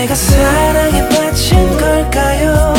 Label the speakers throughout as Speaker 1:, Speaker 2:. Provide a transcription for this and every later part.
Speaker 1: 내가 사랑에 빠진 걸까요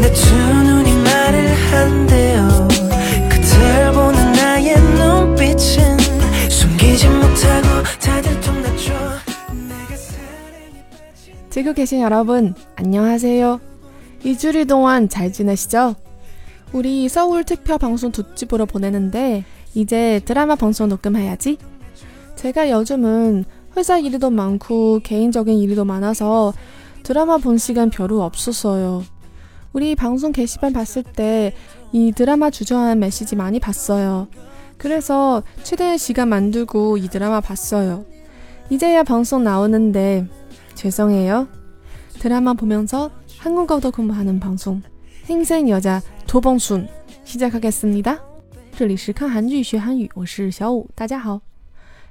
Speaker 1: 내 두 눈이 말을 한대요 그댈 보는 나의 눈빛은 숨기지 못하고 다들 통났죠 내가 사랑에 빠진
Speaker 2: 지구 계신 여러분, 안녕하세요. 이주일 동안 잘 지내시죠? 우리 서울 특별 방송 두 집으로 보내는데 이제 드라마 방송 녹음해야지. 제가 요즘은 회사 일도 많고 개인적인 일도 많아서 드라마 본 시간 별로 없었어요. 우리 방송 게시판 봤을 때 이 드라마 주저한 메시지 많이 봤어요. 그래서 최대한 시간 만들고 이 드라마 봤어요. 이제야 방송 나오는데 죄송해요. 드라마 보면서 한국어도 공부하는 방송 행생 여자 도봉순 시작하겠습니다. 这里是看韩剧学韩语，我是小五，大家好。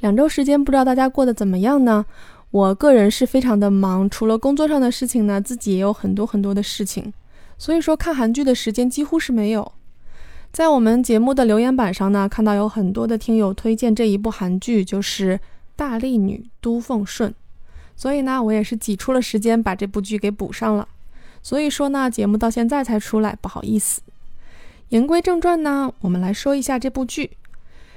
Speaker 2: 两周时间，不知道大家过得怎么样呢？我个人是非常的忙，除了工作上的事情呢，自己也有很多很多的事情，所以说看韩剧的时间几乎是没有。在我们节目的留言板上呢，看到有很多的听友推荐这一部韩剧，就是《大力女都奉顺》，所以呢，我也是挤出了时间把这部剧给补上了。所以说呢，节目到现在才出来，不好意思。言归正传呢，我们来说一下这部剧。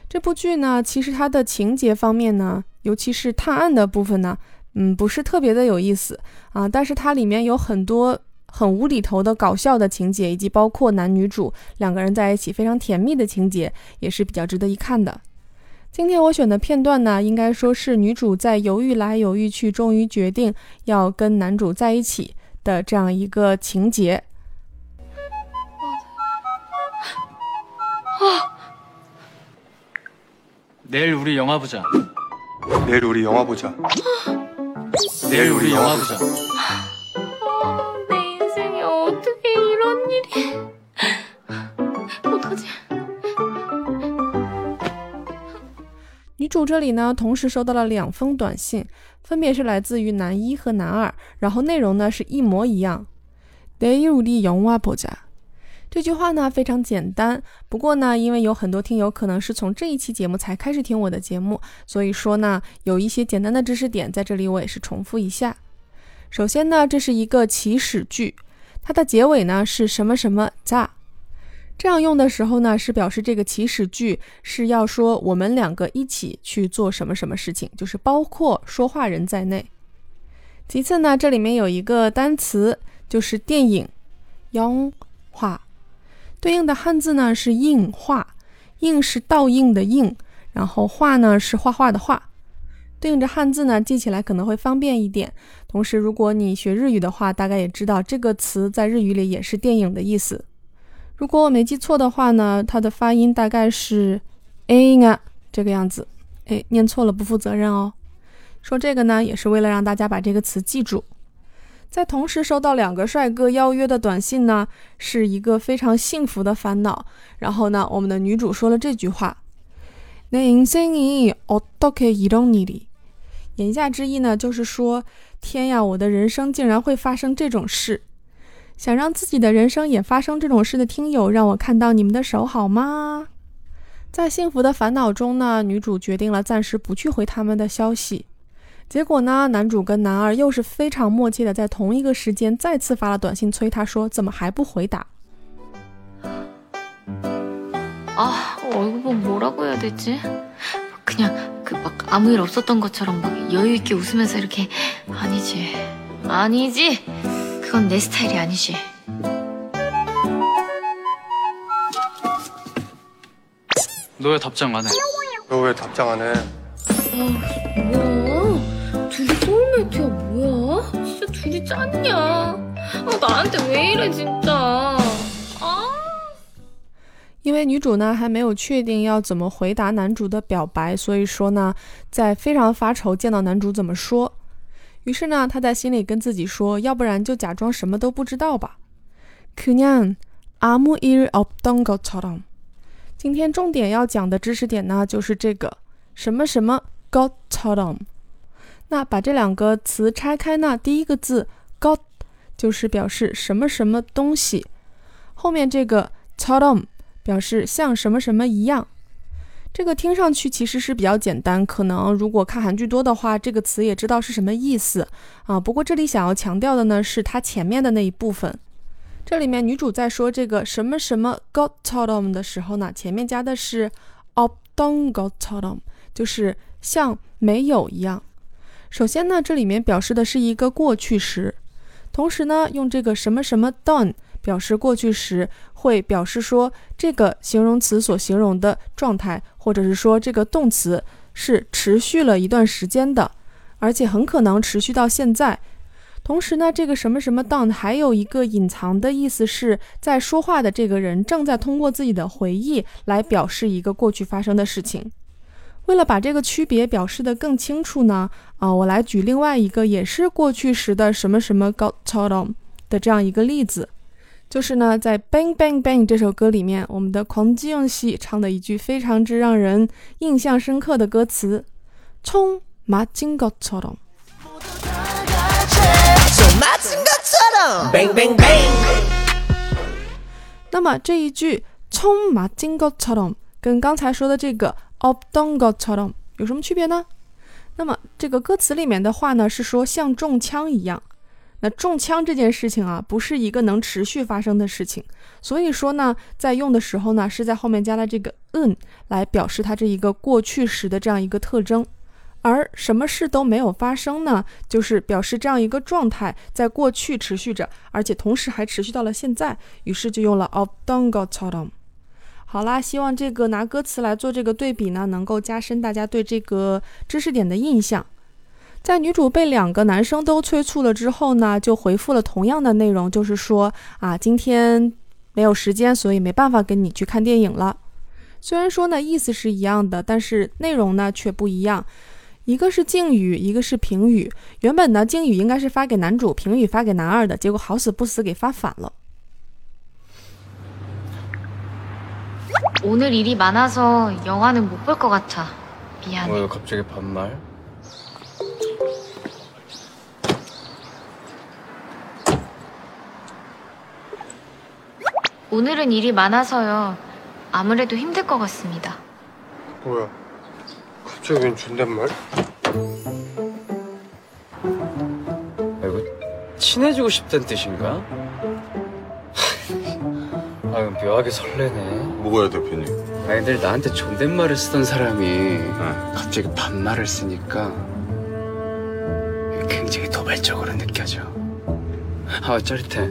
Speaker 2: 这部剧呢，其实它的情节方面呢，尤其是探案的部分呢，嗯，不是特别的有意思啊。但是它里面有很多很无厘头的搞笑的情节，以及包括男女主两个人在一起非常甜蜜的情节，也是比较值得一看的。今天我选的片段呢，应该说是女主在犹豫来犹豫去，终于决定要跟男主在一起的这样一个情节。
Speaker 3: 啊 내일 우리 영화 보자.
Speaker 4: 내일 우리 영화 보자.
Speaker 3: 내일 우리 영화 보자.
Speaker 5: 내 인생에 어떻게 이런 일이 어떡하지?
Speaker 2: 女主这里呢，同时收到了两封短信，分别是来自于男一和男二，然后内容呢是一模一样。내일우리영화보자。 这句话呢非常简单，不过呢，因为有很多听友可能是从这一期节目才开始听我的节目，所以说呢，有一些简单的知识点在这里我也是重复一下。首先呢，这是一个祈使句，它的结尾呢是什么什么 za。这样用的时候呢，是表示这个祈使句是要说我们两个一起去做什么什么事情，就是包括说话人在内。其次呢，这里面有一个单词，就是电影，영 화， 对应的汉字呢是映画，映是倒映的映，然后画呢是画画的画。对应着汉字呢，记起来可能会方便一点。同时，如果你学日语的话，大概也知道这个词在日语里也是电影的意思。如果我没记错的话呢，它的发音大概是 a 啊这个样子。哎，念错了不负责任哦。说这个呢，也是为了让大家把这个词记住。在同时收到两个帅哥邀约的短信呢，是一个非常幸福的烦恼。然后呢，我们的女主说了这句话：“내인생이어떻게이런일이？”言下之意呢，就是说，天呀，我的人生竟然会发生这种事。想让自己的人生也发生这种事的听友，让我看到你们的手好吗？在幸福的烦恼中呢，女主决定了暂时不去回他们的消息。 结果呢，男主跟男二又是非常默契的，在同一个时间再次发了短信催他说：“怎么还不回答？”
Speaker 5: 아 얼굴 보면 뭐라고 해야 되지? 그냥 그 막 아무 일 없었던 것처럼 막 여유 있게 웃으면서 이렇게 아니지 아니지 그건 내 스타일이 아니지
Speaker 3: 너 왜 답장 안 해?
Speaker 4: 너 왜 답장 안 해?
Speaker 5: 뭐야 둘이 소울메이트야 뭐야 진짜 둘이 짱이야 아 나한테 왜 이래 진짜 아
Speaker 2: 因为女主呢还没有确定要怎么回答男主的表白，所以说呢，在非常发愁见到男主怎么说。于是呢，她在心里跟自己说，要不然就假装什么都不知道吧。그냥아무일없던것처럼。今天重点要讲的知识点呢，就是这个什么什么것처럼。 那把这两个词拆开呢，第一个字 “got” 就是表示什么什么东西，后面这个 t o t o m 表示像什么什么一样。这个听上去其实是比较简单，可能如果看韩剧多的话，这个词也知道是什么意思啊。不过这里想要强调的呢，是它前面的那一部分。这里面女主在说这个什么什么 got t o t o m 的时候呢，前面加的是 o b d o n g got t o t o m 就是像没有一样。首先呢，这里面表示的是一个过去时，同时呢，用这个什么什么 done 表示过去时，会表示说这个形容词所形容的状态，或者是说这个动词是持续了一段时间的，而且很可能持续到现在。同时呢，这个什么什么 done 还有一个隐藏的意思，是在说话的这个人正在通过自己的回忆来表示一个过去发生的事情。为了把这个区别表示得更清楚呢，啊，我来举另外一个也是过去时的什么什么 got totem 的这样一个例子，就是呢，在 Bang Bang Bang 这首歌里面，我们的狂基用戏唱的一句非常之让人印象深刻的歌词，冲马金 got
Speaker 1: totem。
Speaker 2: 那么这一句“冲马金狗草东”跟刚才说的这个 없던 것처럼有什么区别呢？那么这个歌词里面的话呢，是说像中枪一样。那中枪这件事情啊，不是一个能持续发生的事情，所以说呢，在用的时候呢，是在后面加了这个 n 来表示它这一个过去时的这样一个特征。而什么事都没有发生呢，就是表示这样一个状态在过去持续着，而且同时还持续到了现在，于是就用了 없던 것처럼。 好啦，希望这个拿歌词来做这个对比呢，能够加深大家对这个知识点的印象。在女主被两个男生都催促了之后呢，就回复了同样的内容，就是说啊，今天没有时间，所以没办法跟你去看电影了。虽然说呢意思是一样的，但是内容呢却不一样。一个是敬语，一个是评语。原本呢，敬语应该是发给男主，评语发给男二的，结果好死不死给发反了。
Speaker 5: 오늘 일이 많아서 영화는 못 볼 것 같아. 미안해.
Speaker 3: 왜 갑자기 반말?
Speaker 5: 오늘은 일이 많아서요. 아무래도 힘들 것 같습니다.
Speaker 4: 뭐야? 갑자기 웬 존댓말?
Speaker 3: 아, 이거 친해지고 싶다는 뜻인가? 아, 이거 묘하게 설레네.
Speaker 6: 뭐가요 대표님?
Speaker 3: 아니, 늘 나한테 존댓말을 쓰던 사람이 갑자기 반말을 쓰니까 굉장히 도발적으로 느껴져. 아, 짜릿해.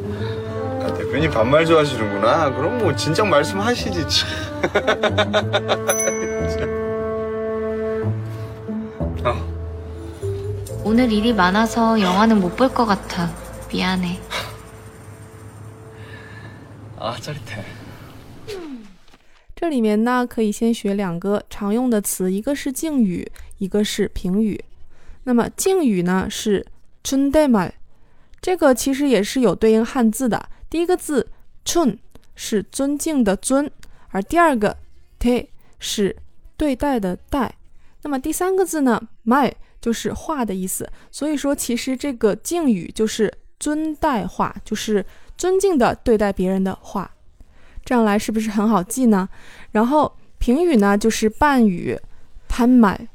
Speaker 6: 아, 대표님 반말 좋아하시는구나 그럼 뭐 진작 말씀하시지 참.
Speaker 5: 오늘 일이 많아서 영화는 못 볼 것 같아. 미안해.
Speaker 3: 아, 짜릿해.
Speaker 2: 这里面呢，可以先学两个常用的词，一个是敬语，一个是评语。那么敬语呢是춘대말，这个其实也是有对应汉字的。第一个字춘是尊敬的尊，而第二个대是对待的待。那么第三个字呢말就是话的意思。所以说，其实这个敬语就是尊待话，就是 尊敬的对待别人的话。这样来是不是很好记呢？然后评语呢就是伴语，潘买。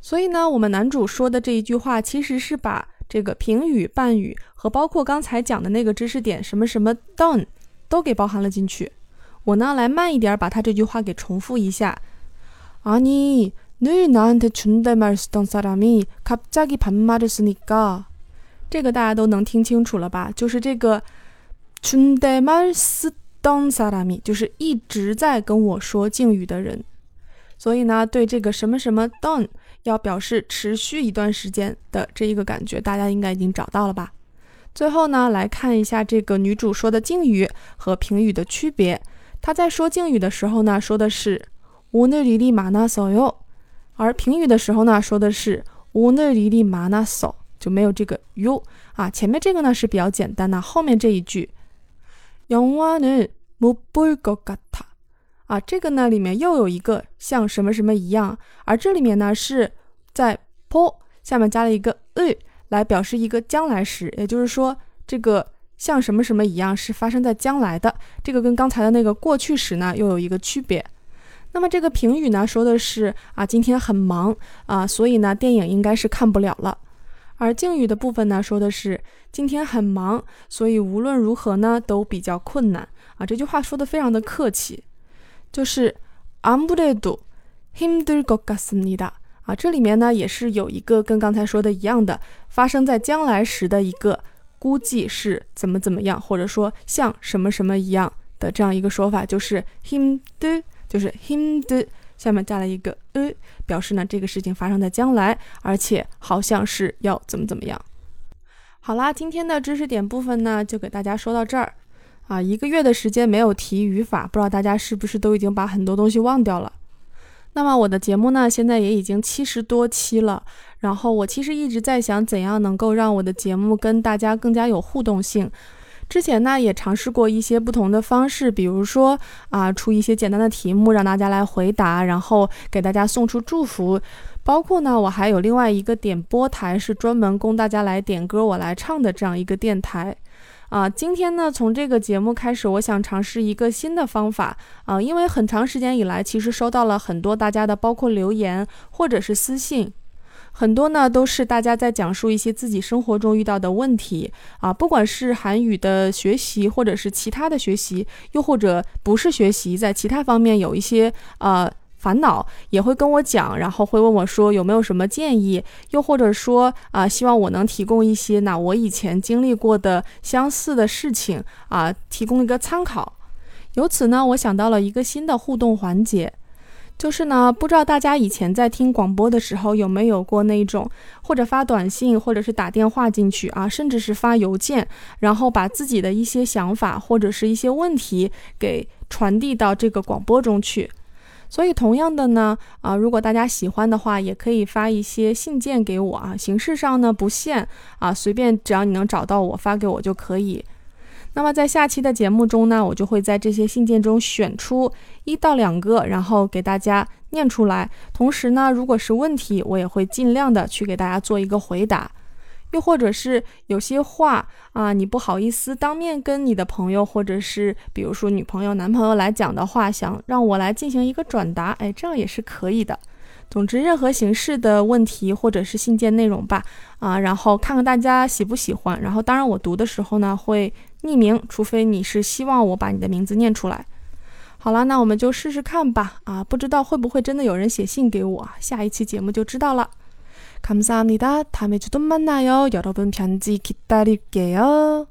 Speaker 2: 所以呢，我们男主说的这一句话，其实是把这个评语、伴语和包括刚才讲的那个知识点什么什么 done 都给包含了进去。我呢来慢一点把他这句话给重复一下。아니늘나한테존댓말쓰던사람이갑자기반말을쓰니까这个大家都能听清楚了吧？就是这个 존댓말쓰当萨拉米就是一直在跟我说敬语的人，所以呢，对这个什么什么 done 要表示持续一段时间的这一个感觉，大家应该已经找到了吧？最后呢，来看一下这个女主说的敬语和评语的区别。她在说敬语的时候呢，说的是오늘일이많아서요，而评语的时候呢，说的是오늘일이많아서，就没有这个 you 啊。前面这个呢是比较简单的，后面这一句。 영화는못볼것같아啊，这个呢里面又有一个像什么什么一样，而这里面呢是在 po 下面加了一个 e 来表示一个将来时，也就是说这个像什么什么一样是发生在将来的，这个跟刚才的那个过去时呢又有一个区别。 那么这个评语呢，说的是啊，今天很忙啊，所以呢，电影应该是看不了了。 而敬语的部分呢，说的是今天很忙，所以无论如何呢，都比较困难啊。这句话说的非常的客气，就是아무래도힘들것같습니다啊。这里面呢，也是有一个跟刚才说的一样的，发生在将来时的一个估计是怎么怎么样，或者说像什么什么一样的这样一个说法，就是힘들就是 him 的 下面加了一个呃，表示呢这个事情发生在将来，而且好像是要怎么怎么样。好啦，今天的知识点部分呢就给大家说到这儿啊。一个月的时间没有提语法，不知道大家是不是都已经把很多东西忘掉了？那么我的节目呢现在也已经七十多期了，然后我其实一直在想怎样能够让我的节目跟大家更加有互动性。之前呢也尝试过一些不同的方式，比如说啊出一些简单的题目让大家来回答，然后给大家送出祝福。包括呢我还有另外一个点播台，是专门供大家来点歌我来唱的这样一个电台。啊，今天呢从这个节目开始，我想尝试一个新的方法啊，因为很长时间以来其实收到了很多大家的包括留言或者是私信。很多呢都是大家在讲述一些自己生活中遇到的问题啊，不管是韩语的学习，或者是其他的学习，又或者不是学习，在其他方面有一些呃烦恼，也会跟我讲，然后会问我说有没有什么建议，又或者说啊，希望我能提供一些那我以前经历过的相似的事情啊，提供一个参考。由此呢，我想到了一个新的互动环节。就是呢，不知道大家以前在听广播的时候有没有过那种，或者发短信，或者是打电话进去啊，甚至是发邮件，然后把自己的一些想法或者是一些问题给传递到这个广播中去。所以同样的呢，啊，如果大家喜欢的话，也可以发一些信件给我啊，形式上呢不限啊，随便只要你能找到我发给我就可以。那么在下期的节目中呢，我就会在这些信件中选出一到两个，然后给大家念出来。同时呢，如果是问题，我也会尽量的去给大家做一个回答。又或者是有些话啊，你不好意思当面跟你的朋友，或者是比如说女朋友、男朋友来讲的话，想让我来进行一个转达，哎，这样也是可以的。总之，任何形式的问题或者是信件内容吧，啊，然后看看大家喜不喜欢。然后，当然我读的时候呢会匿名，除非你是希望我把你的名字念出来。好了，那我们就试试看吧。啊，不知道会不会真的有人写信给我，下一期节目就知道了。감사합니다다음에주도만나요여러분편지기다릴게요